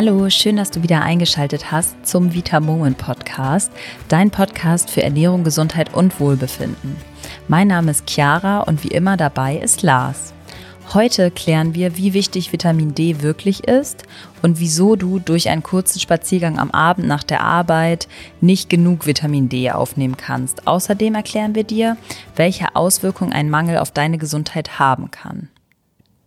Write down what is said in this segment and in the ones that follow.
Hallo, schön, dass du wieder eingeschaltet hast zum Vita Moment Podcast, dein Podcast für Ernährung, Gesundheit und Wohlbefinden. Mein Name ist Chiara und wie immer dabei ist Lars. Heute klären wir, wie wichtig Vitamin D wirklich ist und wieso du durch einen kurzen Spaziergang am Abend nach der Arbeit nicht genug Vitamin D aufnehmen kannst. Außerdem erklären wir dir, welche Auswirkungen ein Mangel auf deine Gesundheit haben kann.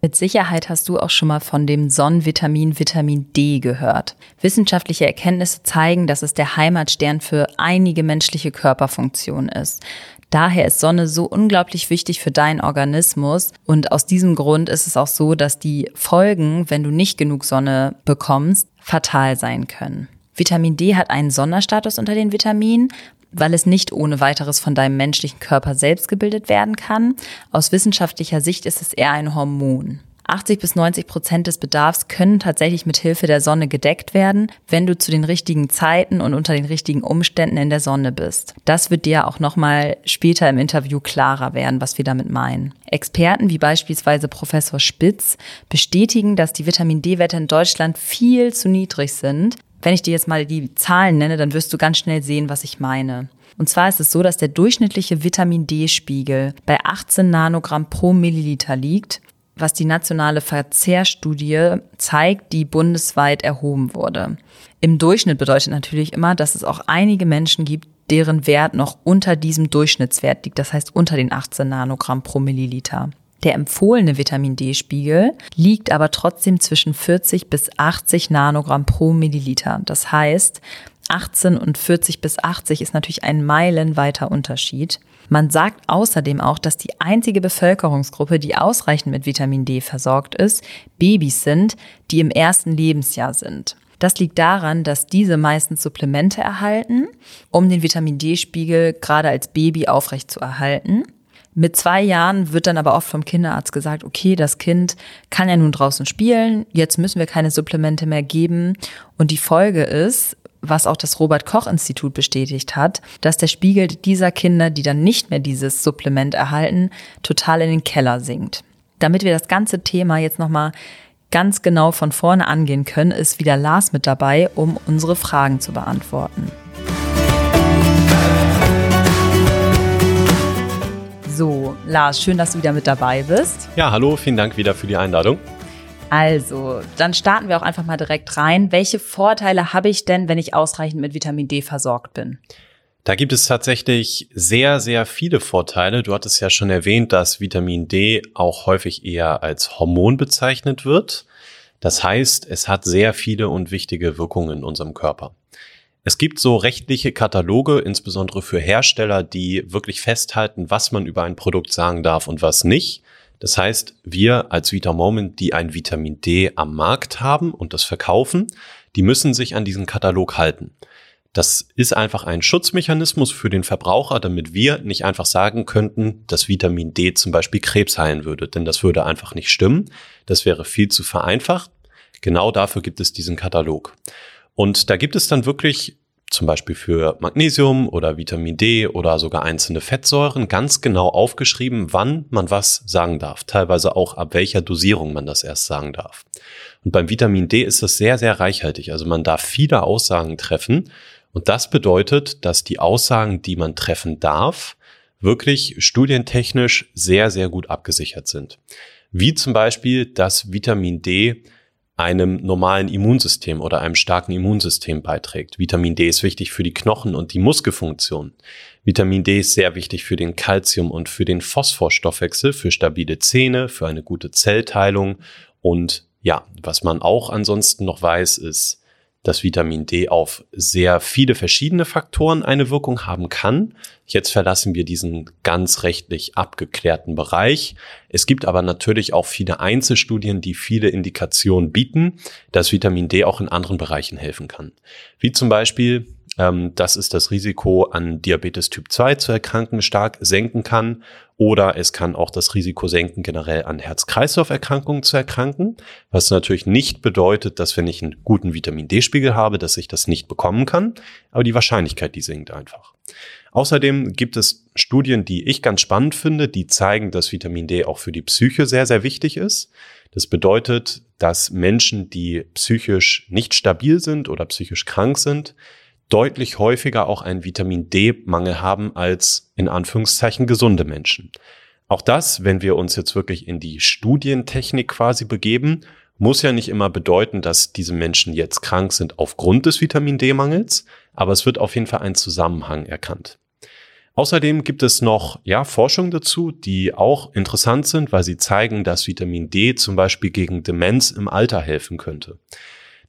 Mit Sicherheit hast du auch schon mal von dem Sonnenvitamin Vitamin D gehört. Wissenschaftliche Erkenntnisse zeigen, dass es der Heimatstern für einige menschliche Körperfunktionen ist. Daher ist Sonne so unglaublich wichtig für deinen Organismus und aus diesem Grund ist es auch so, dass die Folgen, wenn du nicht genug Sonne bekommst, fatal sein können. Vitamin D hat einen Sonderstatus unter den Vitaminen, weil es nicht ohne weiteres von deinem menschlichen Körper selbst gebildet werden kann. Aus wissenschaftlicher Sicht ist es eher ein Hormon. 80 bis 90 Prozent des Bedarfs können tatsächlich mit Hilfe der Sonne gedeckt werden, wenn du zu den richtigen Zeiten und unter den richtigen Umständen in der Sonne bist. Das wird dir auch nochmal später im Interview klarer werden, was wir damit meinen. Experten wie beispielsweise Professor Spitz bestätigen, dass die Vitamin D-Werte in Deutschland viel zu niedrig sind, wenn ich dir jetzt mal die Zahlen nenne, dann wirst du ganz schnell sehen, was ich meine. Und zwar ist es so, dass der durchschnittliche Vitamin D-Spiegel bei 18 Nanogramm pro Milliliter liegt, was die nationale Verzehrstudie zeigt, die bundesweit erhoben wurde. Im Durchschnitt bedeutet natürlich immer, dass es auch einige Menschen gibt, deren Wert noch unter diesem Durchschnittswert liegt, das heißt unter den 18 Nanogramm pro Milliliter. Der empfohlene Vitamin D-Spiegel liegt aber trotzdem zwischen 40 bis 80 Nanogramm pro Milliliter. Das heißt, 18 und 40 bis 80 ist natürlich ein meilenweiter Unterschied. Man sagt außerdem auch, dass die einzige Bevölkerungsgruppe, die ausreichend mit Vitamin D versorgt ist, Babys sind, die im ersten Lebensjahr sind. Das liegt daran, dass diese meistens Supplemente erhalten, um den Vitamin D-Spiegel gerade als Baby aufrecht zu erhalten. Mit zwei Jahren wird dann aber oft vom Kinderarzt gesagt, okay, das Kind kann ja nun draußen spielen, jetzt müssen wir keine Supplemente mehr geben. Und die Folge ist, was auch das Robert Koch Institut bestätigt hat, dass der Spiegel dieser Kinder, die dann nicht mehr dieses Supplement erhalten, total in den Keller sinkt. Damit wir das ganze Thema jetzt nochmal ganz genau von vorne angehen können, ist wieder Lars mit dabei, um unsere Fragen zu beantworten. Lars, schön, dass du wieder mit dabei bist. Ja, hallo, vielen Dank wieder für die Einladung. Also, dann starten wir auch einfach mal direkt rein. Welche Vorteile habe ich denn, wenn ich ausreichend mit Vitamin D versorgt bin? Da gibt es tatsächlich sehr, sehr viele Vorteile. Du hattest ja schon erwähnt, dass Vitamin D auch häufig eher als Hormon bezeichnet wird. Das heißt, es hat sehr viele und wichtige Wirkungen in unserem Körper. Es gibt so rechtliche Kataloge, insbesondere für Hersteller, die wirklich festhalten, was man über ein Produkt sagen darf und was nicht. Das heißt, wir als Vita Moment, die ein Vitamin D am Markt haben und das verkaufen, die müssen sich an diesen Katalog halten. Das ist einfach ein Schutzmechanismus für den Verbraucher, damit wir nicht einfach sagen könnten, dass Vitamin D zum Beispiel Krebs heilen würde, denn das würde einfach nicht stimmen. Das wäre viel zu vereinfacht. Genau dafür gibt es diesen Katalog. Und da gibt es dann wirklich zum Beispiel für Magnesium oder Vitamin D oder sogar einzelne Fettsäuren ganz genau aufgeschrieben, wann man was sagen darf. Teilweise auch ab welcher Dosierung man das erst sagen darf. Und beim Vitamin D ist das sehr, sehr reichhaltig. Also man darf viele Aussagen treffen. Und das bedeutet, dass die Aussagen, die man treffen darf, wirklich studientechnisch sehr, sehr gut abgesichert sind. Wie zum Beispiel, dass Vitamin D einem normalen Immunsystem oder einem starken Immunsystem beiträgt. Vitamin D ist wichtig für die Knochen und die Muskelfunktion. Vitamin D ist sehr wichtig für den Kalzium und für den Phosphorstoffwechsel, für stabile Zähne, für eine gute Zellteilung und ja, was man auch ansonsten noch weiß, ist, dass Vitamin D auf sehr viele verschiedene Faktoren eine Wirkung haben kann. Jetzt verlassen wir diesen ganz rechtlich abgeklärten Bereich. Es gibt aber natürlich auch viele Einzelstudien, die viele Indikationen bieten, dass Vitamin D auch in anderen Bereichen helfen kann. Wie zum Beispiel ähm, dass es das Risiko an Diabetes Typ 2 zu erkranken stark senken kann oder es kann auch das Risiko senken, generell an Herz-Kreislauf-Erkrankungen zu erkranken, was natürlich nicht bedeutet, dass wenn ich einen guten Vitamin D-Spiegel habe, dass ich das nicht bekommen kann, aber die Wahrscheinlichkeit, die sinkt einfach. Außerdem gibt es Studien, die ich ganz spannend finde, die zeigen, dass Vitamin D auch für die Psyche sehr, sehr wichtig ist. Das bedeutet, dass Menschen, die psychisch nicht stabil sind oder psychisch krank sind, deutlich häufiger auch einen Vitamin D-Mangel haben als in Anführungszeichen gesunde Menschen. Auch das, wenn wir uns jetzt wirklich in die Studientechnik quasi begeben, muss ja nicht immer bedeuten, dass diese Menschen jetzt krank sind aufgrund des Vitamin D-Mangels, aber es wird auf jeden Fall ein Zusammenhang erkannt. Außerdem gibt es noch ja, Forschung dazu, die auch interessant sind, weil sie zeigen, dass Vitamin D zum Beispiel gegen Demenz im Alter helfen könnte.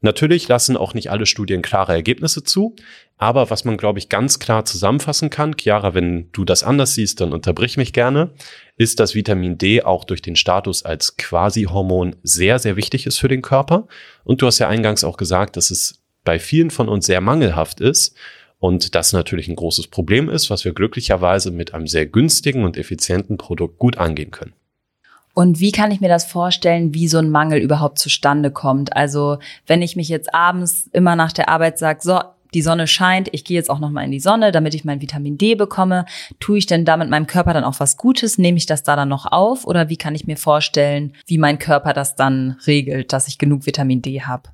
Natürlich lassen auch nicht alle Studien klare Ergebnisse zu, aber was man, glaube ich, ganz klar zusammenfassen kann, Chiara, wenn du das anders siehst, dann unterbrich mich gerne, ist, dass Vitamin D auch durch den Status als Quasi-Hormon sehr, sehr wichtig ist für den Körper. Und du hast ja eingangs auch gesagt, dass es bei vielen von uns sehr mangelhaft ist. Und das natürlich ein großes Problem ist, was wir glücklicherweise mit einem sehr günstigen und effizienten Produkt gut angehen können. Und wie kann ich mir das vorstellen, wie so ein Mangel überhaupt zustande kommt? Also wenn ich mich jetzt abends immer nach der Arbeit sage, so, die Sonne scheint, ich gehe jetzt auch noch mal in die Sonne, damit ich mein Vitamin D bekomme. Tue ich denn damit meinem Körper dann auch was Gutes? Nehme ich das da dann noch auf? Oder wie kann ich mir vorstellen, wie mein Körper das dann regelt, dass ich genug Vitamin D habe?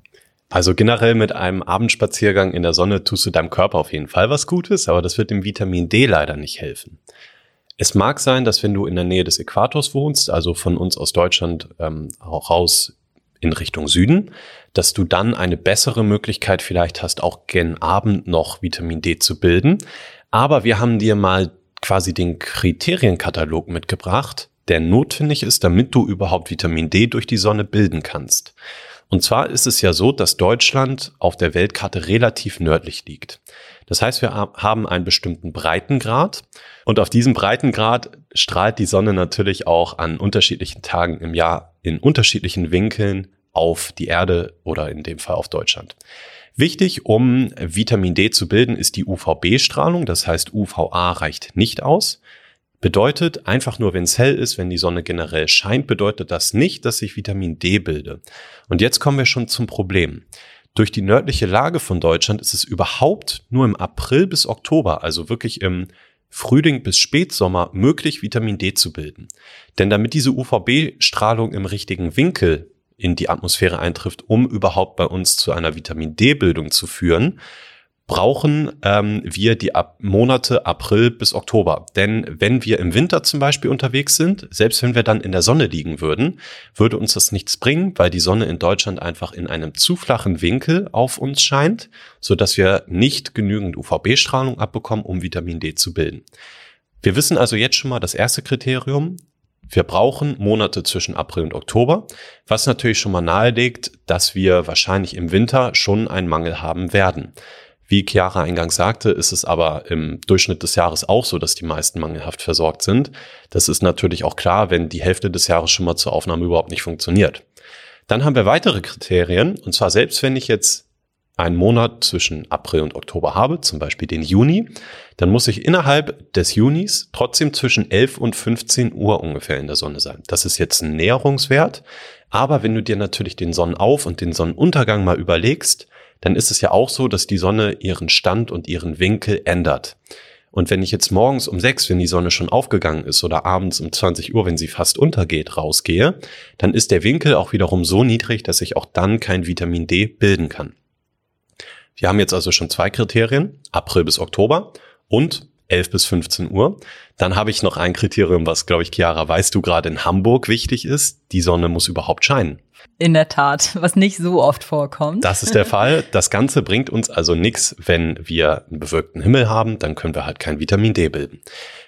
Also generell mit einem Abendspaziergang in der Sonne tust du deinem Körper auf jeden Fall was Gutes, aber das wird dem Vitamin D leider nicht helfen. Es mag sein, dass wenn du in der Nähe des Äquators wohnst, also von uns aus Deutschland ähm, auch raus in Richtung Süden, dass du dann eine bessere Möglichkeit vielleicht hast, auch gen Abend noch Vitamin D zu bilden. Aber wir haben dir mal quasi den Kriterienkatalog mitgebracht, der notwendig ist, damit du überhaupt Vitamin D durch die Sonne bilden kannst. Und zwar ist es ja so, dass Deutschland auf der Weltkarte relativ nördlich liegt. Das heißt, wir haben einen bestimmten Breitengrad und auf diesem Breitengrad strahlt die Sonne natürlich auch an unterschiedlichen Tagen im Jahr in unterschiedlichen Winkeln auf die Erde oder in dem Fall auf Deutschland. Wichtig, um Vitamin D zu bilden, ist die UVB-Strahlung. Das heißt, UVA reicht nicht aus. Bedeutet einfach nur, wenn es hell ist, wenn die Sonne generell scheint, bedeutet das nicht, dass ich Vitamin D bilde. Und jetzt kommen wir schon zum Problem. Durch die nördliche Lage von Deutschland ist es überhaupt nur im April bis Oktober, also wirklich im Frühling bis Spätsommer möglich, Vitamin D zu bilden. Denn damit diese UVB-Strahlung im richtigen Winkel in die Atmosphäre eintrifft, um überhaupt bei uns zu einer Vitamin D-Bildung zu führen, brauchen ähm, wir die Ab Monate April bis Oktober. Denn wenn wir im Winter zum Beispiel unterwegs sind, selbst wenn wir dann in der Sonne liegen würden, würde uns das nichts bringen, weil die Sonne in Deutschland einfach in einem zu flachen Winkel auf uns scheint, so dass wir nicht genügend UVB-Strahlung abbekommen, um Vitamin D zu bilden. Wir wissen also jetzt schon mal das erste Kriterium. Wir brauchen Monate zwischen April und Oktober, was natürlich schon mal nahelegt, dass wir wahrscheinlich im Winter schon einen Mangel haben werden. Wie Chiara eingangs sagte, ist es aber im Durchschnitt des Jahres auch so, dass die meisten mangelhaft versorgt sind. Das ist natürlich auch klar, wenn die Hälfte des Jahres schon mal zur Aufnahme überhaupt nicht funktioniert. Dann haben wir weitere Kriterien, und zwar selbst wenn ich jetzt einen Monat zwischen April und Oktober habe, zum Beispiel den Juni, dann muss ich innerhalb des Junis trotzdem zwischen 11 und 15 Uhr ungefähr in der Sonne sein. Das ist jetzt ein Näherungswert, aber wenn du dir natürlich den Sonnenauf- und den Sonnenuntergang mal überlegst, dann ist es ja auch so, dass die Sonne ihren Stand und ihren Winkel ändert. Und wenn ich jetzt morgens um sechs, wenn die Sonne schon aufgegangen ist, oder abends um 20 Uhr, wenn sie fast untergeht, rausgehe, dann ist der Winkel auch wiederum so niedrig, dass ich auch dann kein Vitamin D bilden kann. Wir haben jetzt also schon zwei Kriterien, April bis Oktober und 11 bis 15 Uhr. Dann habe ich noch ein Kriterium, was, glaube ich, Chiara, weißt du, gerade in Hamburg wichtig ist. Die Sonne muss überhaupt scheinen. In der Tat, was nicht so oft vorkommt. Das ist der Fall. Das Ganze bringt uns also nichts, wenn wir einen bewölkten Himmel haben, dann können wir halt kein Vitamin D bilden.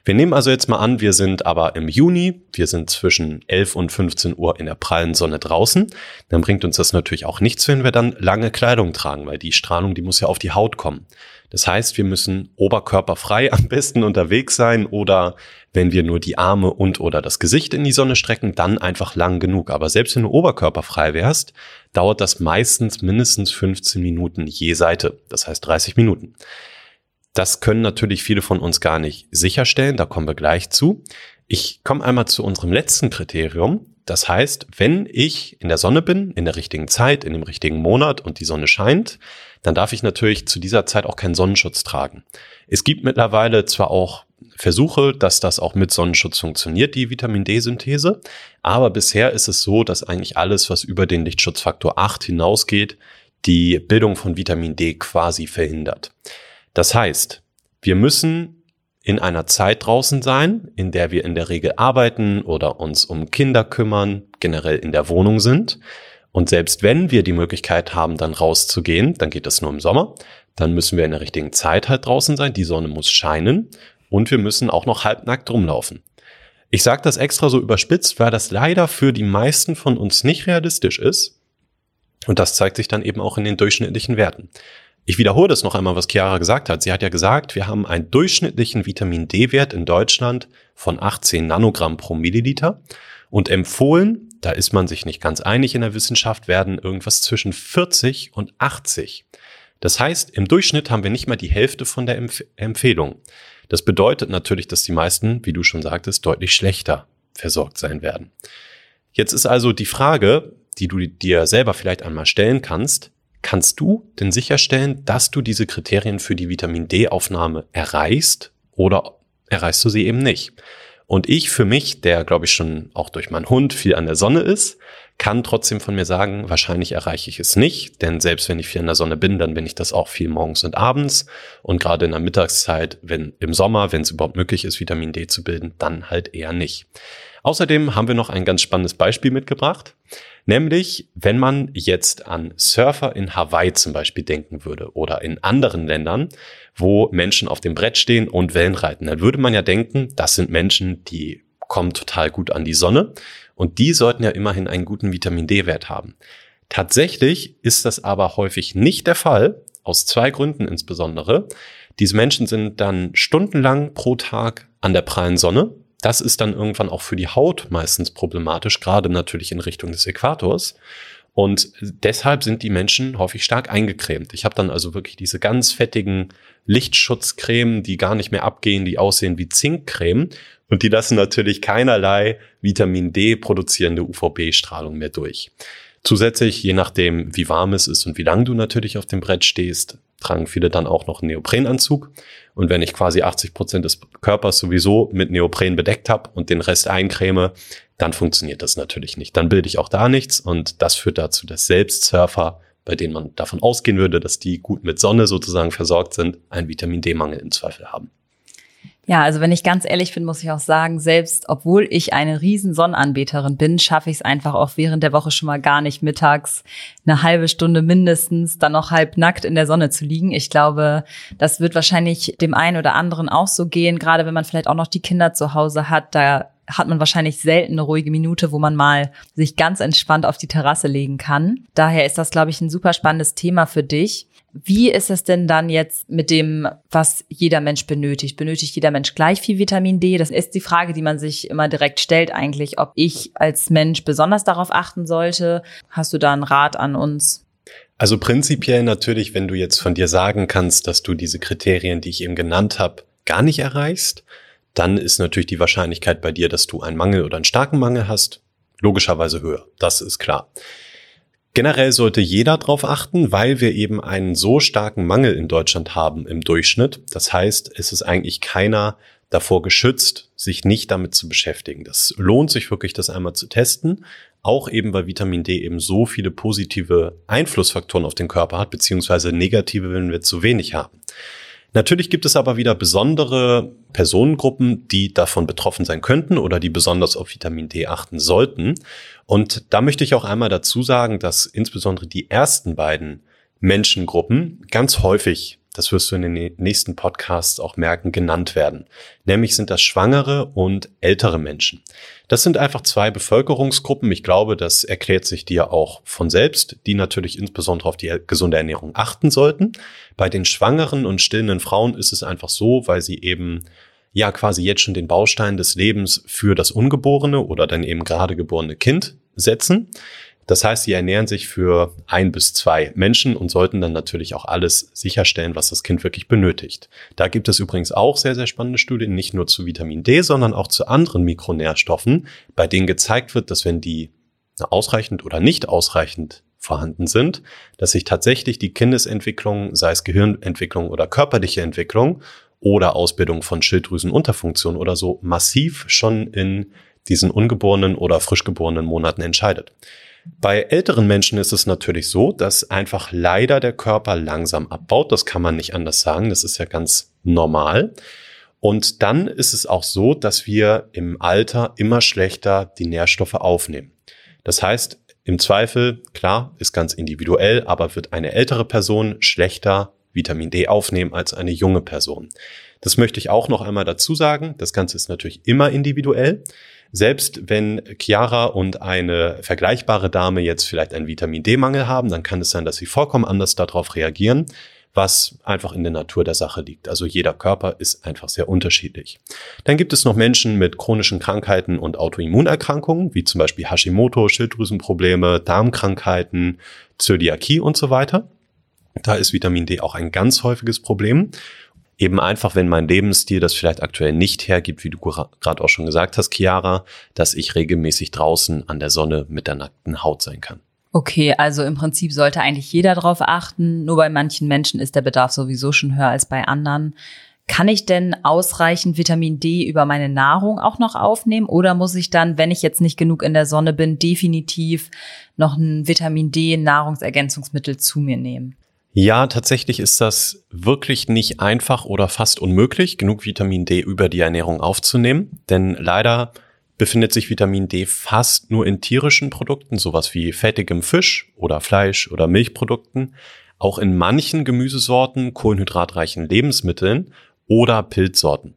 Wir nehmen also jetzt mal an, wir sind aber im Juni, wir sind zwischen 11 und 15 Uhr in der prallen Sonne draußen. Dann bringt uns das natürlich auch nichts, wenn wir dann lange Kleidung tragen, weil die Strahlung, die muss ja auf die Haut kommen. Das heißt, wir müssen oberkörperfrei am besten unterwegs sein oder wenn wir nur die Arme und oder das Gesicht in die Sonne strecken, dann einfach lang genug. Aber selbst wenn du oberkörperfrei wärst, dauert das meistens mindestens 15 Minuten je Seite. Das heißt 30 Minuten. Das können natürlich viele von uns gar nicht sicherstellen. Da kommen wir gleich zu. Ich komme einmal zu unserem letzten Kriterium. Das heißt, wenn ich in der Sonne bin, in der richtigen Zeit, in dem richtigen Monat und die Sonne scheint, dann darf ich natürlich zu dieser Zeit auch keinen Sonnenschutz tragen. Es gibt mittlerweile zwar auch versuche, dass das auch mit Sonnenschutz funktioniert, die Vitamin D-Synthese. Aber bisher ist es so, dass eigentlich alles, was über den Lichtschutzfaktor 8 hinausgeht, die Bildung von Vitamin D quasi verhindert. Das heißt, wir müssen in einer Zeit draußen sein, in der wir in der Regel arbeiten oder uns um Kinder kümmern, generell in der Wohnung sind. Und selbst wenn wir die Möglichkeit haben, dann rauszugehen, dann geht das nur im Sommer, dann müssen wir in der richtigen Zeit halt draußen sein, die Sonne muss scheinen und wir müssen auch noch halbnackt rumlaufen. Ich sage das extra so überspitzt, weil das leider für die meisten von uns nicht realistisch ist. Und das zeigt sich dann eben auch in den durchschnittlichen Werten. Ich wiederhole das noch einmal, was Chiara gesagt hat. Sie hat ja gesagt, wir haben einen durchschnittlichen Vitamin D-Wert in Deutschland von 18 Nanogramm pro Milliliter und empfohlen, da ist man sich nicht ganz einig in der Wissenschaft, werden irgendwas zwischen 40 und 80. Das heißt, im Durchschnitt haben wir nicht mal die Hälfte von der Empf Empfehlung. Das bedeutet natürlich, dass die meisten, wie du schon sagtest, deutlich schlechter versorgt sein werden. Jetzt ist also die Frage, die du dir selber vielleicht einmal stellen kannst, kannst du denn sicherstellen, dass du diese Kriterien für die Vitamin D-Aufnahme erreichst oder erreichst du sie eben nicht? Und ich für mich, der glaube ich schon auch durch meinen Hund viel an der Sonne ist, kann trotzdem von mir sagen, wahrscheinlich erreiche ich es nicht, denn selbst wenn ich viel in der Sonne bin, dann bin ich das auch viel morgens und abends und gerade in der Mittagszeit, wenn im Sommer, wenn es überhaupt möglich ist, Vitamin D zu bilden, dann halt eher nicht. Außerdem haben wir noch ein ganz spannendes Beispiel mitgebracht. Nämlich, wenn man jetzt an Surfer in Hawaii zum Beispiel denken würde oder in anderen Ländern, wo Menschen auf dem Brett stehen und Wellen reiten, dann würde man ja denken, das sind Menschen, die kommen total gut an die Sonne und die sollten ja immerhin einen guten Vitamin D-Wert haben. Tatsächlich ist das aber häufig nicht der Fall, aus zwei Gründen insbesondere. Diese Menschen sind dann stundenlang pro Tag an der prallen Sonne das ist dann irgendwann auch für die Haut meistens problematisch, gerade natürlich in Richtung des Äquators. Und deshalb sind die Menschen häufig stark eingecremt. Ich habe dann also wirklich diese ganz fettigen Lichtschutzcremen, die gar nicht mehr abgehen, die aussehen wie Zinkcreme. Und die lassen natürlich keinerlei Vitamin D produzierende UVB-Strahlung mehr durch. Zusätzlich, je nachdem, wie warm es ist und wie lang du natürlich auf dem Brett stehst, tragen viele dann auch noch einen Neoprenanzug. Und wenn ich quasi 80 Prozent des Körpers sowieso mit Neopren bedeckt habe und den Rest eincreme, dann funktioniert das natürlich nicht. Dann bilde ich auch da nichts und das führt dazu, dass selbst Surfer, bei denen man davon ausgehen würde, dass die gut mit Sonne sozusagen versorgt sind, einen Vitamin D-Mangel im Zweifel haben. Ja, also wenn ich ganz ehrlich bin, muss ich auch sagen, selbst obwohl ich eine riesen Sonnenanbeterin bin, schaffe ich es einfach auch während der Woche schon mal gar nicht mittags eine halbe Stunde mindestens dann noch halb nackt in der Sonne zu liegen. Ich glaube, das wird wahrscheinlich dem einen oder anderen auch so gehen, gerade wenn man vielleicht auch noch die Kinder zu Hause hat, da hat man wahrscheinlich selten eine ruhige Minute, wo man mal sich ganz entspannt auf die Terrasse legen kann. Daher ist das, glaube ich, ein super spannendes Thema für dich. Wie ist es denn dann jetzt mit dem, was jeder Mensch benötigt? Benötigt jeder Mensch gleich viel Vitamin D? Das ist die Frage, die man sich immer direkt stellt eigentlich, ob ich als Mensch besonders darauf achten sollte. Hast du da einen Rat an uns? Also prinzipiell natürlich, wenn du jetzt von dir sagen kannst, dass du diese Kriterien, die ich eben genannt habe, gar nicht erreichst, dann ist natürlich die Wahrscheinlichkeit bei dir, dass du einen Mangel oder einen starken Mangel hast, logischerweise höher. Das ist klar. Generell sollte jeder darauf achten, weil wir eben einen so starken Mangel in Deutschland haben im Durchschnitt. Das heißt, es ist eigentlich keiner davor geschützt, sich nicht damit zu beschäftigen. Das lohnt sich wirklich, das einmal zu testen. Auch eben, weil Vitamin D eben so viele positive Einflussfaktoren auf den Körper hat, beziehungsweise negative, wenn wir zu wenig haben. Natürlich gibt es aber wieder besondere Personengruppen, die davon betroffen sein könnten oder die besonders auf Vitamin D achten sollten. Und da möchte ich auch einmal dazu sagen, dass insbesondere die ersten beiden Menschengruppen ganz häufig das wirst du in den nächsten Podcasts auch merken, genannt werden. Nämlich sind das Schwangere und ältere Menschen. Das sind einfach zwei Bevölkerungsgruppen. Ich glaube, das erklärt sich dir auch von selbst, die natürlich insbesondere auf die gesunde Ernährung achten sollten. Bei den schwangeren und stillenden Frauen ist es einfach so, weil sie eben ja quasi jetzt schon den Baustein des Lebens für das ungeborene oder dann eben gerade geborene Kind setzen. Das heißt, sie ernähren sich für ein bis zwei Menschen und sollten dann natürlich auch alles sicherstellen, was das Kind wirklich benötigt. Da gibt es übrigens auch sehr, sehr spannende Studien, nicht nur zu Vitamin D, sondern auch zu anderen Mikronährstoffen, bei denen gezeigt wird, dass wenn die ausreichend oder nicht ausreichend vorhanden sind, dass sich tatsächlich die Kindesentwicklung, sei es Gehirnentwicklung oder körperliche Entwicklung, oder Ausbildung von Schilddrüsenunterfunktion oder so massiv schon in diesen ungeborenen oder frisch geborenen Monaten entscheidet. Bei älteren Menschen ist es natürlich so, dass einfach leider der Körper langsam abbaut. Das kann man nicht anders sagen. Das ist ja ganz normal. Und dann ist es auch so, dass wir im Alter immer schlechter die Nährstoffe aufnehmen. Das heißt, im Zweifel, klar, ist ganz individuell, aber wird eine ältere Person schlechter Vitamin D aufnehmen als eine junge Person. Das möchte ich auch noch einmal dazu sagen. Das Ganze ist natürlich immer individuell. Selbst wenn Chiara und eine vergleichbare Dame jetzt vielleicht einen Vitamin D-Mangel haben, dann kann es sein, dass sie vollkommen anders darauf reagieren, was einfach in der Natur der Sache liegt. Also jeder Körper ist einfach sehr unterschiedlich. Dann gibt es noch Menschen mit chronischen Krankheiten und Autoimmunerkrankungen, wie zum Beispiel Hashimoto, Schilddrüsenprobleme, Darmkrankheiten, Zöliakie und so weiter. Da ist Vitamin D auch ein ganz häufiges Problem. Eben einfach, wenn mein Lebensstil das vielleicht aktuell nicht hergibt, wie du gerade auch schon gesagt hast, Chiara, dass ich regelmäßig draußen an der Sonne mit der nackten Haut sein kann. Okay, also im Prinzip sollte eigentlich jeder darauf achten. Nur bei manchen Menschen ist der Bedarf sowieso schon höher als bei anderen. Kann ich denn ausreichend Vitamin D über meine Nahrung auch noch aufnehmen oder muss ich dann, wenn ich jetzt nicht genug in der Sonne bin, definitiv noch ein Vitamin D Nahrungsergänzungsmittel zu mir nehmen? Ja, tatsächlich ist das wirklich nicht einfach oder fast unmöglich, genug Vitamin D über die Ernährung aufzunehmen, denn leider befindet sich Vitamin D fast nur in tierischen Produkten, sowas wie fettigem Fisch oder Fleisch oder Milchprodukten, auch in manchen Gemüsesorten, kohlenhydratreichen Lebensmitteln oder Pilzsorten.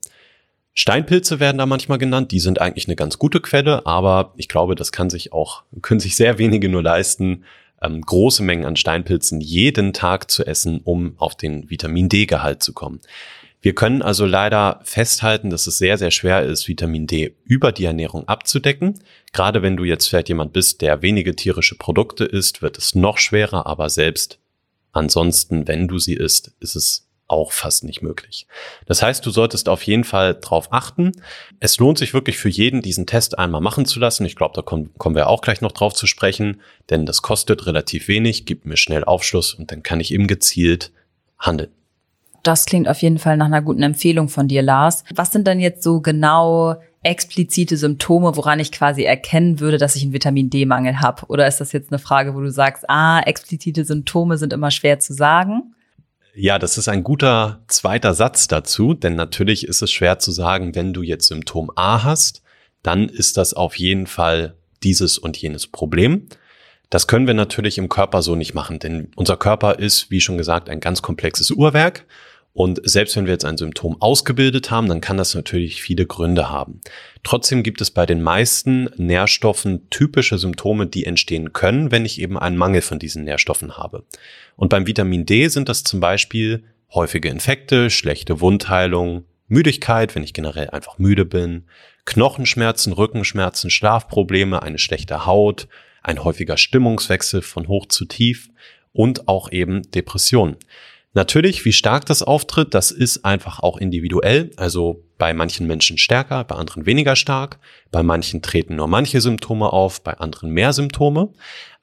Steinpilze werden da manchmal genannt, die sind eigentlich eine ganz gute Quelle, aber ich glaube, das kann sich auch, können sich sehr wenige nur leisten, ähm, große Mengen an Steinpilzen jeden Tag zu essen, um auf den Vitamin D-Gehalt zu kommen. Wir können also leider festhalten, dass es sehr, sehr schwer ist, Vitamin D über die Ernährung abzudecken. Gerade wenn du jetzt vielleicht jemand bist, der wenige tierische Produkte isst, wird es noch schwerer, aber selbst ansonsten, wenn du sie isst, ist es auch fast nicht möglich. Das heißt, du solltest auf jeden Fall drauf achten. Es lohnt sich wirklich für jeden, diesen Test einmal machen zu lassen. Ich glaube, da kommen, kommen wir auch gleich noch drauf zu sprechen, denn das kostet relativ wenig, gibt mir schnell Aufschluss und dann kann ich eben gezielt handeln. Das klingt auf jeden Fall nach einer guten Empfehlung von dir, Lars. Was sind denn jetzt so genau explizite Symptome, woran ich quasi erkennen würde, dass ich einen Vitamin D-Mangel habe? Oder ist das jetzt eine Frage, wo du sagst, ah, explizite Symptome sind immer schwer zu sagen? Ja, das ist ein guter zweiter Satz dazu, denn natürlich ist es schwer zu sagen, wenn du jetzt Symptom A hast, dann ist das auf jeden Fall dieses und jenes Problem. Das können wir natürlich im Körper so nicht machen, denn unser Körper ist, wie schon gesagt, ein ganz komplexes Uhrwerk und selbst wenn wir jetzt ein Symptom ausgebildet haben, dann kann das natürlich viele Gründe haben. Trotzdem gibt es bei den meisten Nährstoffen typische Symptome, die entstehen können, wenn ich eben einen Mangel von diesen Nährstoffen habe. Und beim Vitamin D sind das zum Beispiel häufige Infekte, schlechte Wundheilung, Müdigkeit, wenn ich generell einfach müde bin, Knochenschmerzen, Rückenschmerzen, Schlafprobleme, eine schlechte Haut, ein häufiger Stimmungswechsel von hoch zu tief und auch eben Depressionen. Natürlich, wie stark das auftritt, das ist einfach auch individuell. Also bei manchen Menschen stärker, bei anderen weniger stark. Bei manchen treten nur manche Symptome auf, bei anderen mehr Symptome.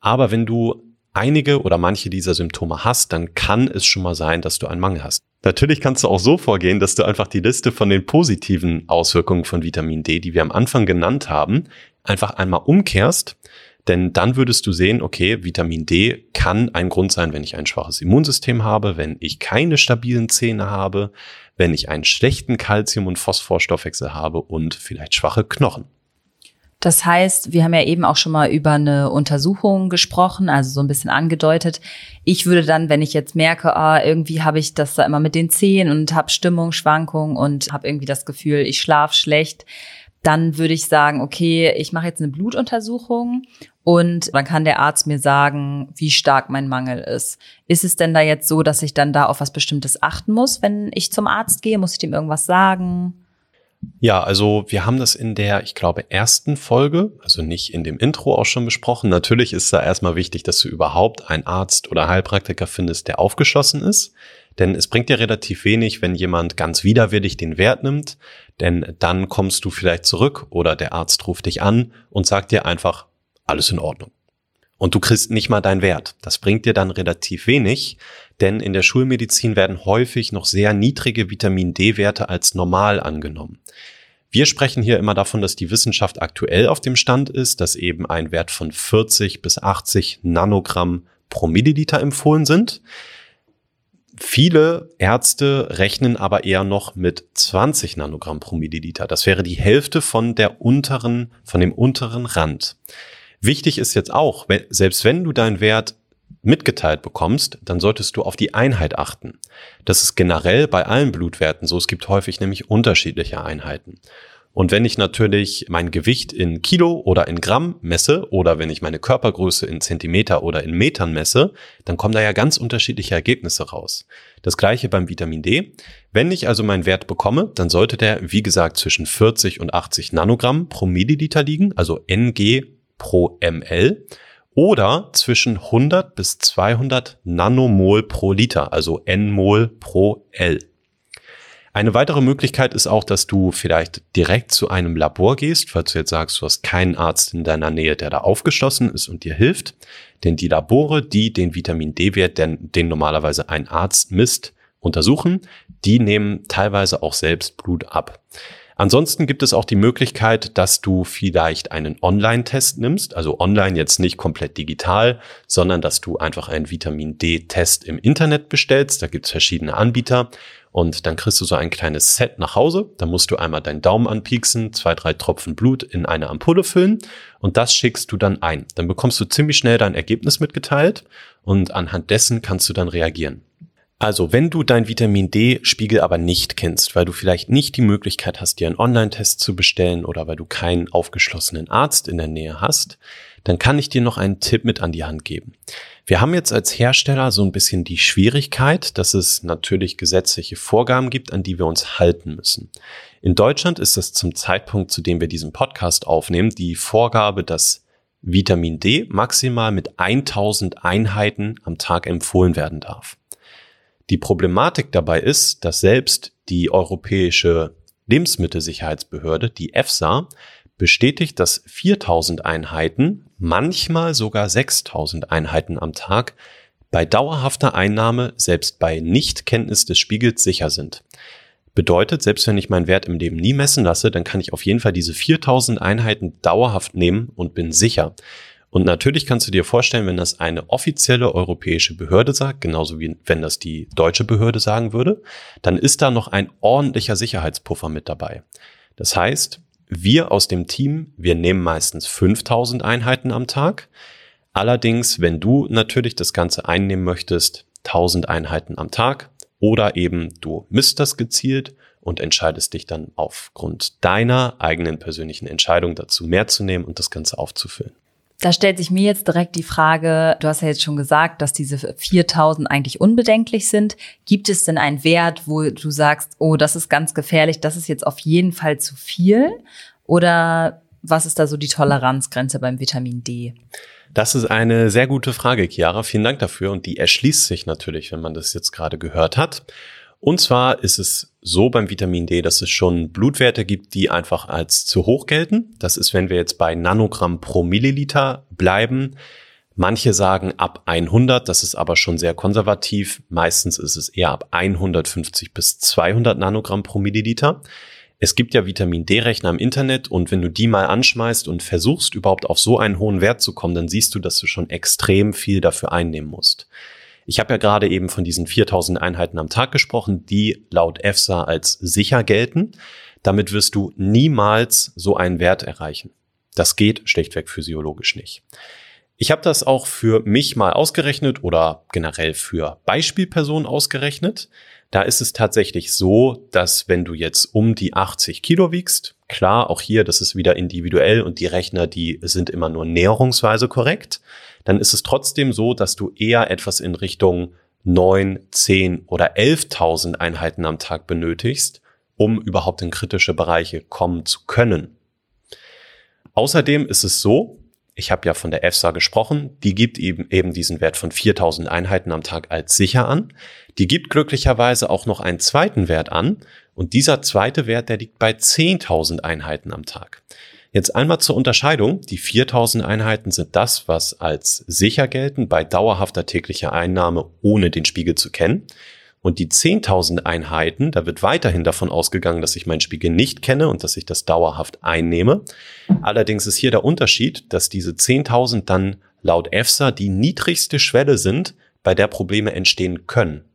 Aber wenn du einige oder manche dieser Symptome hast, dann kann es schon mal sein, dass du einen Mangel hast. Natürlich kannst du auch so vorgehen, dass du einfach die Liste von den positiven Auswirkungen von Vitamin D, die wir am Anfang genannt haben, einfach einmal umkehrst denn dann würdest du sehen, okay, Vitamin D kann ein Grund sein, wenn ich ein schwaches Immunsystem habe, wenn ich keine stabilen Zähne habe, wenn ich einen schlechten Kalzium- und Phosphorstoffwechsel habe und vielleicht schwache Knochen. Das heißt, wir haben ja eben auch schon mal über eine Untersuchung gesprochen, also so ein bisschen angedeutet. Ich würde dann, wenn ich jetzt merke, ah, irgendwie habe ich das da immer mit den Zähnen und habe Stimmungsschwankungen und habe irgendwie das Gefühl, ich schlafe schlecht, dann würde ich sagen, okay, ich mache jetzt eine Blutuntersuchung und dann kann der Arzt mir sagen, wie stark mein Mangel ist. Ist es denn da jetzt so, dass ich dann da auf was Bestimmtes achten muss, wenn ich zum Arzt gehe? Muss ich dem irgendwas sagen? Ja, also wir haben das in der, ich glaube, ersten Folge, also nicht in dem Intro auch schon besprochen. Natürlich ist da erstmal wichtig, dass du überhaupt einen Arzt oder Heilpraktiker findest, der aufgeschlossen ist. Denn es bringt dir relativ wenig, wenn jemand ganz widerwillig den Wert nimmt, denn dann kommst du vielleicht zurück oder der Arzt ruft dich an und sagt dir einfach, alles in Ordnung. Und du kriegst nicht mal deinen Wert. Das bringt dir dann relativ wenig, denn in der Schulmedizin werden häufig noch sehr niedrige Vitamin D-Werte als normal angenommen. Wir sprechen hier immer davon, dass die Wissenschaft aktuell auf dem Stand ist, dass eben ein Wert von 40 bis 80 Nanogramm pro Milliliter empfohlen sind. Viele Ärzte rechnen aber eher noch mit 20 Nanogramm pro Milliliter. Das wäre die Hälfte von der unteren, von dem unteren Rand. Wichtig ist jetzt auch, selbst wenn du deinen Wert mitgeteilt bekommst, dann solltest du auf die Einheit achten. Das ist generell bei allen Blutwerten so. Es gibt häufig nämlich unterschiedliche Einheiten. Und wenn ich natürlich mein Gewicht in Kilo oder in Gramm messe oder wenn ich meine Körpergröße in Zentimeter oder in Metern messe, dann kommen da ja ganz unterschiedliche Ergebnisse raus. Das gleiche beim Vitamin D. Wenn ich also meinen Wert bekomme, dann sollte der, wie gesagt, zwischen 40 und 80 Nanogramm pro Milliliter liegen, also NG pro ml oder zwischen 100 bis 200 Nanomol pro Liter, also N-Mol pro L. Eine weitere Möglichkeit ist auch, dass du vielleicht direkt zu einem Labor gehst, falls du jetzt sagst, du hast keinen Arzt in deiner Nähe, der da aufgeschlossen ist und dir hilft. Denn die Labore, die den Vitamin D-Wert, den, den normalerweise ein Arzt misst, untersuchen, die nehmen teilweise auch selbst Blut ab. Ansonsten gibt es auch die Möglichkeit, dass du vielleicht einen Online-Test nimmst, also online jetzt nicht komplett digital, sondern dass du einfach einen Vitamin D-Test im Internet bestellst. Da gibt es verschiedene Anbieter und dann kriegst du so ein kleines Set nach Hause. Da musst du einmal deinen Daumen anpieksen, zwei, drei Tropfen Blut in eine Ampulle füllen und das schickst du dann ein. Dann bekommst du ziemlich schnell dein Ergebnis mitgeteilt und anhand dessen kannst du dann reagieren. Also, wenn du dein Vitamin D-Spiegel aber nicht kennst, weil du vielleicht nicht die Möglichkeit hast, dir einen Online-Test zu bestellen oder weil du keinen aufgeschlossenen Arzt in der Nähe hast, dann kann ich dir noch einen Tipp mit an die Hand geben. Wir haben jetzt als Hersteller so ein bisschen die Schwierigkeit, dass es natürlich gesetzliche Vorgaben gibt, an die wir uns halten müssen. In Deutschland ist es zum Zeitpunkt, zu dem wir diesen Podcast aufnehmen, die Vorgabe, dass Vitamin D maximal mit 1000 Einheiten am Tag empfohlen werden darf. Die Problematik dabei ist, dass selbst die Europäische Lebensmittelsicherheitsbehörde, die EFSA, bestätigt, dass 4000 Einheiten, manchmal sogar 6000 Einheiten am Tag bei dauerhafter Einnahme selbst bei Nichtkenntnis des Spiegels sicher sind. Bedeutet, selbst wenn ich meinen Wert im Leben nie messen lasse, dann kann ich auf jeden Fall diese 4000 Einheiten dauerhaft nehmen und bin sicher. Und natürlich kannst du dir vorstellen, wenn das eine offizielle europäische Behörde sagt, genauso wie wenn das die deutsche Behörde sagen würde, dann ist da noch ein ordentlicher Sicherheitspuffer mit dabei. Das heißt, wir aus dem Team, wir nehmen meistens 5000 Einheiten am Tag. Allerdings, wenn du natürlich das Ganze einnehmen möchtest, 1000 Einheiten am Tag oder eben du misst das gezielt und entscheidest dich dann aufgrund deiner eigenen persönlichen Entscheidung dazu mehr zu nehmen und das Ganze aufzufüllen. Da stellt sich mir jetzt direkt die Frage, du hast ja jetzt schon gesagt, dass diese 4000 eigentlich unbedenklich sind. Gibt es denn einen Wert, wo du sagst, oh, das ist ganz gefährlich, das ist jetzt auf jeden Fall zu viel? Oder was ist da so die Toleranzgrenze beim Vitamin D? Das ist eine sehr gute Frage, Chiara. Vielen Dank dafür. Und die erschließt sich natürlich, wenn man das jetzt gerade gehört hat. Und zwar ist es so beim Vitamin D, dass es schon Blutwerte gibt, die einfach als zu hoch gelten. Das ist, wenn wir jetzt bei Nanogramm pro Milliliter bleiben. Manche sagen ab 100, das ist aber schon sehr konservativ. Meistens ist es eher ab 150 bis 200 Nanogramm pro Milliliter. Es gibt ja Vitamin D-Rechner im Internet und wenn du die mal anschmeißt und versuchst überhaupt auf so einen hohen Wert zu kommen, dann siehst du, dass du schon extrem viel dafür einnehmen musst. Ich habe ja gerade eben von diesen 4000 Einheiten am Tag gesprochen, die laut EFSA als sicher gelten. Damit wirst du niemals so einen Wert erreichen. Das geht schlichtweg physiologisch nicht. Ich habe das auch für mich mal ausgerechnet oder generell für Beispielpersonen ausgerechnet. Da ist es tatsächlich so, dass wenn du jetzt um die 80 Kilo wiegst, klar, auch hier, das ist wieder individuell und die Rechner, die sind immer nur näherungsweise korrekt dann ist es trotzdem so, dass du eher etwas in Richtung 9, 10 oder 11.000 Einheiten am Tag benötigst, um überhaupt in kritische Bereiche kommen zu können. Außerdem ist es so, ich habe ja von der EFSA gesprochen, die gibt eben, eben diesen Wert von 4000 Einheiten am Tag als sicher an. Die gibt glücklicherweise auch noch einen zweiten Wert an und dieser zweite Wert, der liegt bei 10.000 Einheiten am Tag. Jetzt einmal zur Unterscheidung. Die 4000 Einheiten sind das, was als sicher gelten bei dauerhafter täglicher Einnahme, ohne den Spiegel zu kennen. Und die 10.000 Einheiten, da wird weiterhin davon ausgegangen, dass ich meinen Spiegel nicht kenne und dass ich das dauerhaft einnehme. Allerdings ist hier der Unterschied, dass diese 10.000 dann laut EFSA die niedrigste Schwelle sind, bei der Probleme entstehen können.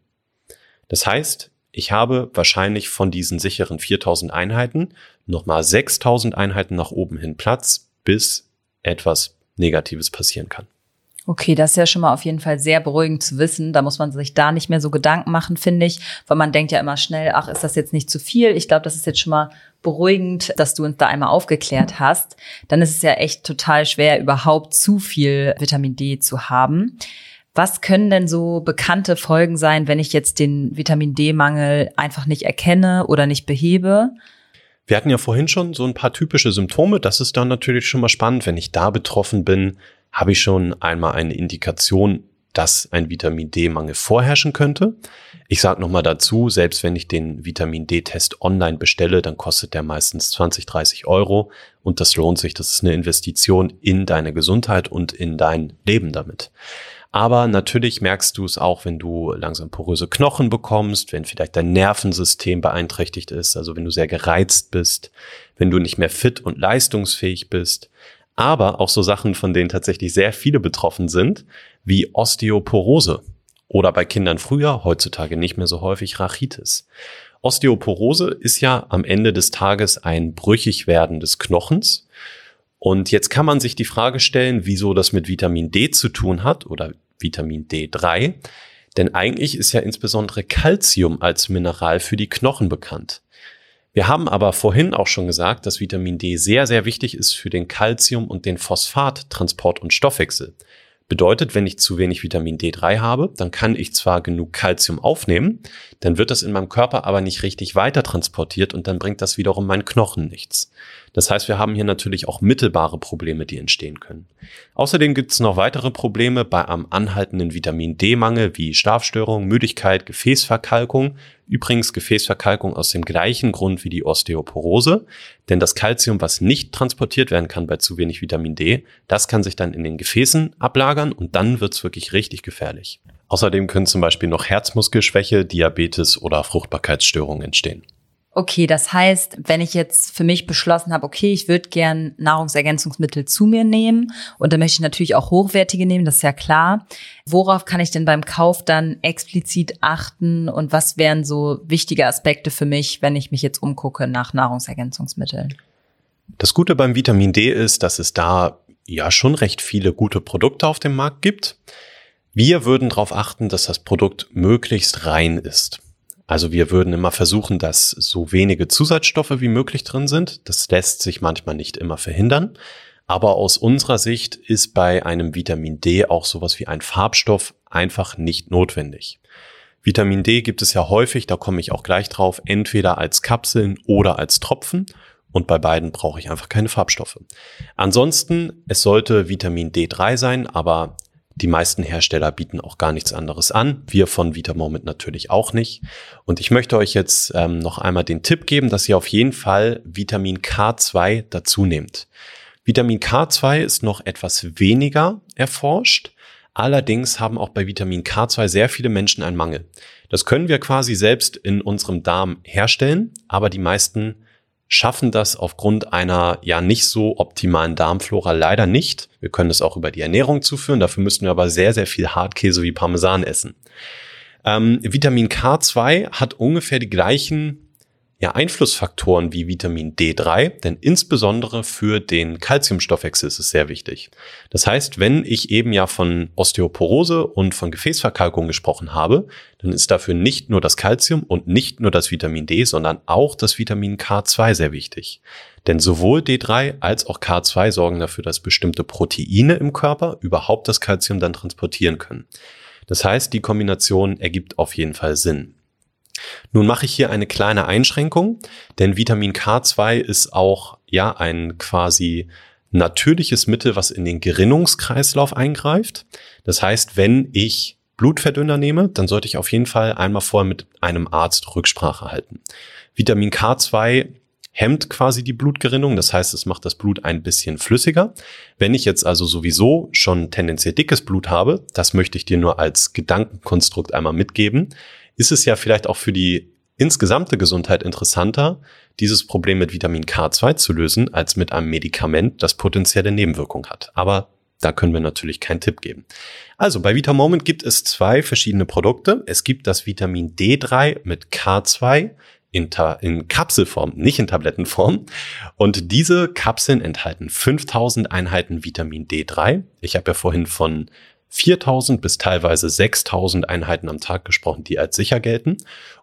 Das heißt, ich habe wahrscheinlich von diesen sicheren 4000 Einheiten nochmal 6000 Einheiten nach oben hin Platz, bis etwas Negatives passieren kann. Okay, das ist ja schon mal auf jeden Fall sehr beruhigend zu wissen. Da muss man sich da nicht mehr so Gedanken machen, finde ich, weil man denkt ja immer schnell, ach, ist das jetzt nicht zu viel? Ich glaube, das ist jetzt schon mal beruhigend, dass du uns da einmal aufgeklärt hast. Dann ist es ja echt total schwer, überhaupt zu viel Vitamin D zu haben. Was können denn so bekannte Folgen sein, wenn ich jetzt den Vitamin D-Mangel einfach nicht erkenne oder nicht behebe? Wir hatten ja vorhin schon so ein paar typische Symptome. Das ist dann natürlich schon mal spannend. Wenn ich da betroffen bin, habe ich schon einmal eine Indikation, dass ein Vitamin D-Mangel vorherrschen könnte. Ich sage nochmal dazu, selbst wenn ich den Vitamin D-Test online bestelle, dann kostet der meistens 20, 30 Euro und das lohnt sich. Das ist eine Investition in deine Gesundheit und in dein Leben damit. Aber natürlich merkst du es auch, wenn du langsam poröse Knochen bekommst, wenn vielleicht dein Nervensystem beeinträchtigt ist, also wenn du sehr gereizt bist, wenn du nicht mehr fit und leistungsfähig bist. Aber auch so Sachen, von denen tatsächlich sehr viele betroffen sind, wie Osteoporose oder bei Kindern früher, heutzutage nicht mehr so häufig Rachitis. Osteoporose ist ja am Ende des Tages ein Brüchigwerden des Knochens. Und jetzt kann man sich die Frage stellen, wieso das mit Vitamin D zu tun hat oder Vitamin D3. Denn eigentlich ist ja insbesondere Calcium als Mineral für die Knochen bekannt. Wir haben aber vorhin auch schon gesagt, dass Vitamin D sehr, sehr wichtig ist für den Calcium- und den Phosphattransport und Stoffwechsel. Bedeutet, wenn ich zu wenig Vitamin D3 habe, dann kann ich zwar genug Kalzium aufnehmen, dann wird das in meinem Körper aber nicht richtig weiter transportiert und dann bringt das wiederum meinen Knochen nichts. Das heißt, wir haben hier natürlich auch mittelbare Probleme, die entstehen können. Außerdem gibt es noch weitere Probleme bei einem anhaltenden Vitamin D-Mangel wie Schlafstörungen, Müdigkeit, Gefäßverkalkung. Übrigens Gefäßverkalkung aus dem gleichen Grund wie die Osteoporose, denn das Kalzium, was nicht transportiert werden kann bei zu wenig Vitamin D, das kann sich dann in den Gefäßen ablagern und dann wird's wirklich richtig gefährlich. Außerdem können zum Beispiel noch Herzmuskelschwäche, Diabetes oder Fruchtbarkeitsstörungen entstehen. Okay, das heißt, wenn ich jetzt für mich beschlossen habe, okay, ich würde gern Nahrungsergänzungsmittel zu mir nehmen und dann möchte ich natürlich auch hochwertige nehmen, das ist ja klar. Worauf kann ich denn beim Kauf dann explizit achten und was wären so wichtige Aspekte für mich, wenn ich mich jetzt umgucke nach Nahrungsergänzungsmitteln? Das Gute beim Vitamin D ist, dass es da ja schon recht viele gute Produkte auf dem Markt gibt. Wir würden darauf achten, dass das Produkt möglichst rein ist. Also wir würden immer versuchen, dass so wenige Zusatzstoffe wie möglich drin sind. Das lässt sich manchmal nicht immer verhindern. Aber aus unserer Sicht ist bei einem Vitamin D auch sowas wie ein Farbstoff einfach nicht notwendig. Vitamin D gibt es ja häufig, da komme ich auch gleich drauf, entweder als Kapseln oder als Tropfen. Und bei beiden brauche ich einfach keine Farbstoffe. Ansonsten, es sollte Vitamin D3 sein, aber die meisten Hersteller bieten auch gar nichts anderes an. Wir von Vitamoment natürlich auch nicht. Und ich möchte euch jetzt ähm, noch einmal den Tipp geben, dass ihr auf jeden Fall Vitamin K2 dazu nehmt. Vitamin K2 ist noch etwas weniger erforscht. Allerdings haben auch bei Vitamin K2 sehr viele Menschen einen Mangel. Das können wir quasi selbst in unserem Darm herstellen, aber die meisten schaffen das aufgrund einer ja nicht so optimalen Darmflora leider nicht. Wir können es auch über die Ernährung zuführen, dafür müssten wir aber sehr, sehr viel Hartkäse wie Parmesan essen. Ähm, Vitamin K2 hat ungefähr die gleichen ja, Einflussfaktoren wie Vitamin D3, denn insbesondere für den Kalziumstoffwechsel ist es sehr wichtig. Das heißt, wenn ich eben ja von Osteoporose und von Gefäßverkalkung gesprochen habe, dann ist dafür nicht nur das Kalzium und nicht nur das Vitamin D, sondern auch das Vitamin K2 sehr wichtig. Denn sowohl D3 als auch K2 sorgen dafür, dass bestimmte Proteine im Körper überhaupt das Kalzium dann transportieren können. Das heißt, die Kombination ergibt auf jeden Fall Sinn. Nun mache ich hier eine kleine Einschränkung, denn Vitamin K2 ist auch ja ein quasi natürliches Mittel, was in den Gerinnungskreislauf eingreift. Das heißt, wenn ich Blutverdünner nehme, dann sollte ich auf jeden Fall einmal vorher mit einem Arzt Rücksprache halten. Vitamin K2 hemmt quasi die Blutgerinnung. Das heißt, es macht das Blut ein bisschen flüssiger. Wenn ich jetzt also sowieso schon tendenziell dickes Blut habe, das möchte ich dir nur als Gedankenkonstrukt einmal mitgeben, ist es ja vielleicht auch für die insgesamte Gesundheit interessanter, dieses Problem mit Vitamin K2 zu lösen, als mit einem Medikament, das potenzielle Nebenwirkungen hat. Aber da können wir natürlich keinen Tipp geben. Also bei Vitamoment gibt es zwei verschiedene Produkte. Es gibt das Vitamin D3 mit K2 in, in Kapselform, nicht in Tablettenform. Und diese Kapseln enthalten 5000 Einheiten Vitamin D3. Ich habe ja vorhin von 4000 bis teilweise 6000 Einheiten am Tag gesprochen, die als sicher gelten.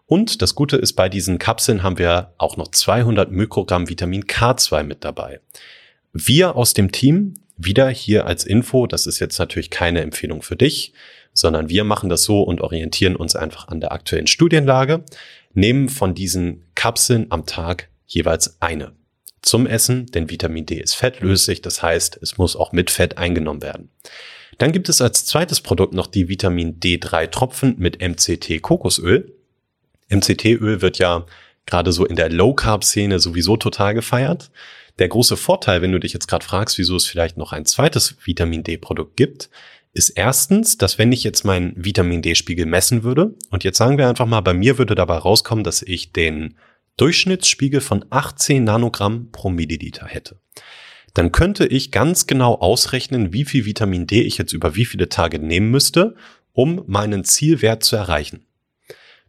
Und das Gute ist, bei diesen Kapseln haben wir auch noch 200 Mikrogramm Vitamin K2 mit dabei. Wir aus dem Team, wieder hier als Info, das ist jetzt natürlich keine Empfehlung für dich, sondern wir machen das so und orientieren uns einfach an der aktuellen Studienlage, nehmen von diesen Kapseln am Tag jeweils eine zum Essen, denn Vitamin D ist fettlöslich, das heißt, es muss auch mit Fett eingenommen werden. Dann gibt es als zweites Produkt noch die Vitamin D3 Tropfen mit MCT Kokosöl. MCT-Öl wird ja gerade so in der Low-Carb-Szene sowieso total gefeiert. Der große Vorteil, wenn du dich jetzt gerade fragst, wieso es vielleicht noch ein zweites Vitamin D-Produkt gibt, ist erstens, dass wenn ich jetzt meinen Vitamin D-Spiegel messen würde, und jetzt sagen wir einfach mal, bei mir würde dabei rauskommen, dass ich den Durchschnittsspiegel von 18 Nanogramm pro Milliliter hätte. Dann könnte ich ganz genau ausrechnen, wie viel Vitamin D ich jetzt über wie viele Tage nehmen müsste, um meinen Zielwert zu erreichen.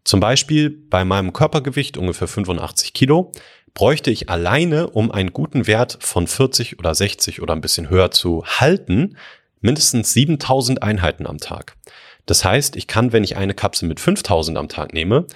Zum Beispiel bei meinem Körpergewicht ungefähr 85 Kilo bräuchte ich alleine, um einen guten Wert von 40 oder 60 oder ein bisschen höher zu halten, mindestens 7000 Einheiten am Tag. Das heißt, ich kann, wenn ich eine Kapsel mit 5000 am Tag nehme,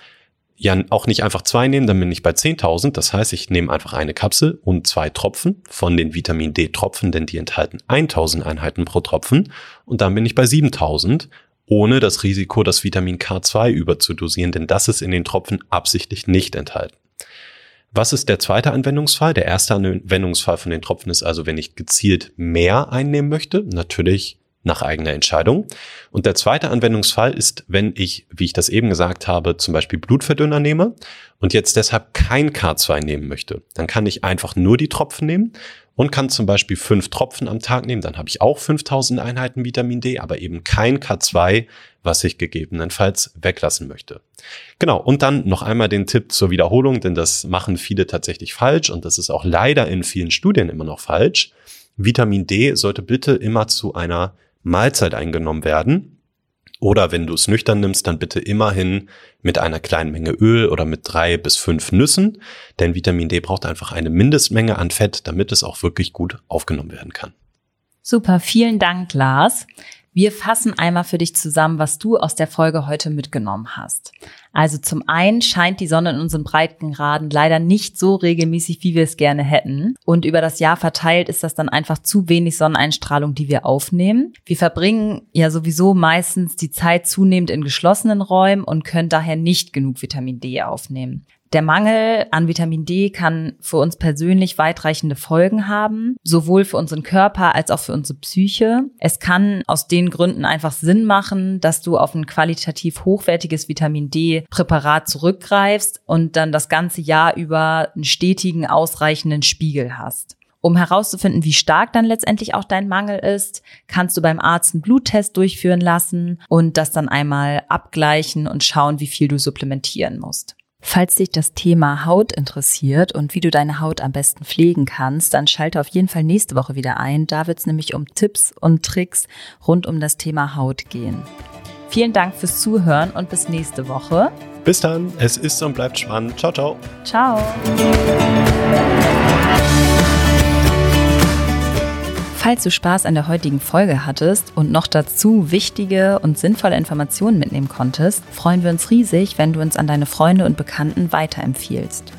ja auch nicht einfach zwei nehmen, dann bin ich bei 10.000. Das heißt, ich nehme einfach eine Kapsel und zwei Tropfen von den Vitamin D Tropfen, denn die enthalten 1000 Einheiten pro Tropfen und dann bin ich bei 7000 ohne das Risiko, das Vitamin K2 überzudosieren, denn das ist in den Tropfen absichtlich nicht enthalten. Was ist der zweite Anwendungsfall? Der erste Anwendungsfall von den Tropfen ist also, wenn ich gezielt mehr einnehmen möchte, natürlich nach eigener Entscheidung. Und der zweite Anwendungsfall ist, wenn ich, wie ich das eben gesagt habe, zum Beispiel Blutverdünner nehme und jetzt deshalb kein K2 nehmen möchte. Dann kann ich einfach nur die Tropfen nehmen und kann zum Beispiel fünf Tropfen am Tag nehmen. Dann habe ich auch 5000 Einheiten Vitamin D, aber eben kein K2, was ich gegebenenfalls weglassen möchte. Genau. Und dann noch einmal den Tipp zur Wiederholung, denn das machen viele tatsächlich falsch und das ist auch leider in vielen Studien immer noch falsch. Vitamin D sollte bitte immer zu einer Mahlzeit eingenommen werden. Oder wenn du es nüchtern nimmst, dann bitte immerhin mit einer kleinen Menge Öl oder mit drei bis fünf Nüssen, denn Vitamin D braucht einfach eine Mindestmenge an Fett, damit es auch wirklich gut aufgenommen werden kann. Super, vielen Dank, Lars. Wir fassen einmal für dich zusammen, was du aus der Folge heute mitgenommen hast. Also zum einen scheint die Sonne in unseren Breitengraden leider nicht so regelmäßig, wie wir es gerne hätten. Und über das Jahr verteilt ist das dann einfach zu wenig Sonneneinstrahlung, die wir aufnehmen. Wir verbringen ja sowieso meistens die Zeit zunehmend in geschlossenen Räumen und können daher nicht genug Vitamin D aufnehmen. Der Mangel an Vitamin D kann für uns persönlich weitreichende Folgen haben, sowohl für unseren Körper als auch für unsere Psyche. Es kann aus den Gründen einfach Sinn machen, dass du auf ein qualitativ hochwertiges Vitamin D Präparat zurückgreifst und dann das ganze Jahr über einen stetigen, ausreichenden Spiegel hast. Um herauszufinden, wie stark dann letztendlich auch dein Mangel ist, kannst du beim Arzt einen Bluttest durchführen lassen und das dann einmal abgleichen und schauen, wie viel du supplementieren musst. Falls dich das Thema Haut interessiert und wie du deine Haut am besten pflegen kannst, dann schalte auf jeden Fall nächste Woche wieder ein. Da wird es nämlich um Tipps und Tricks rund um das Thema Haut gehen. Vielen Dank fürs Zuhören und bis nächste Woche. Bis dann, es ist und bleibt spannend. Ciao, ciao. Ciao. Falls du Spaß an der heutigen Folge hattest und noch dazu wichtige und sinnvolle Informationen mitnehmen konntest, freuen wir uns riesig, wenn du uns an deine Freunde und Bekannten weiterempfiehlst.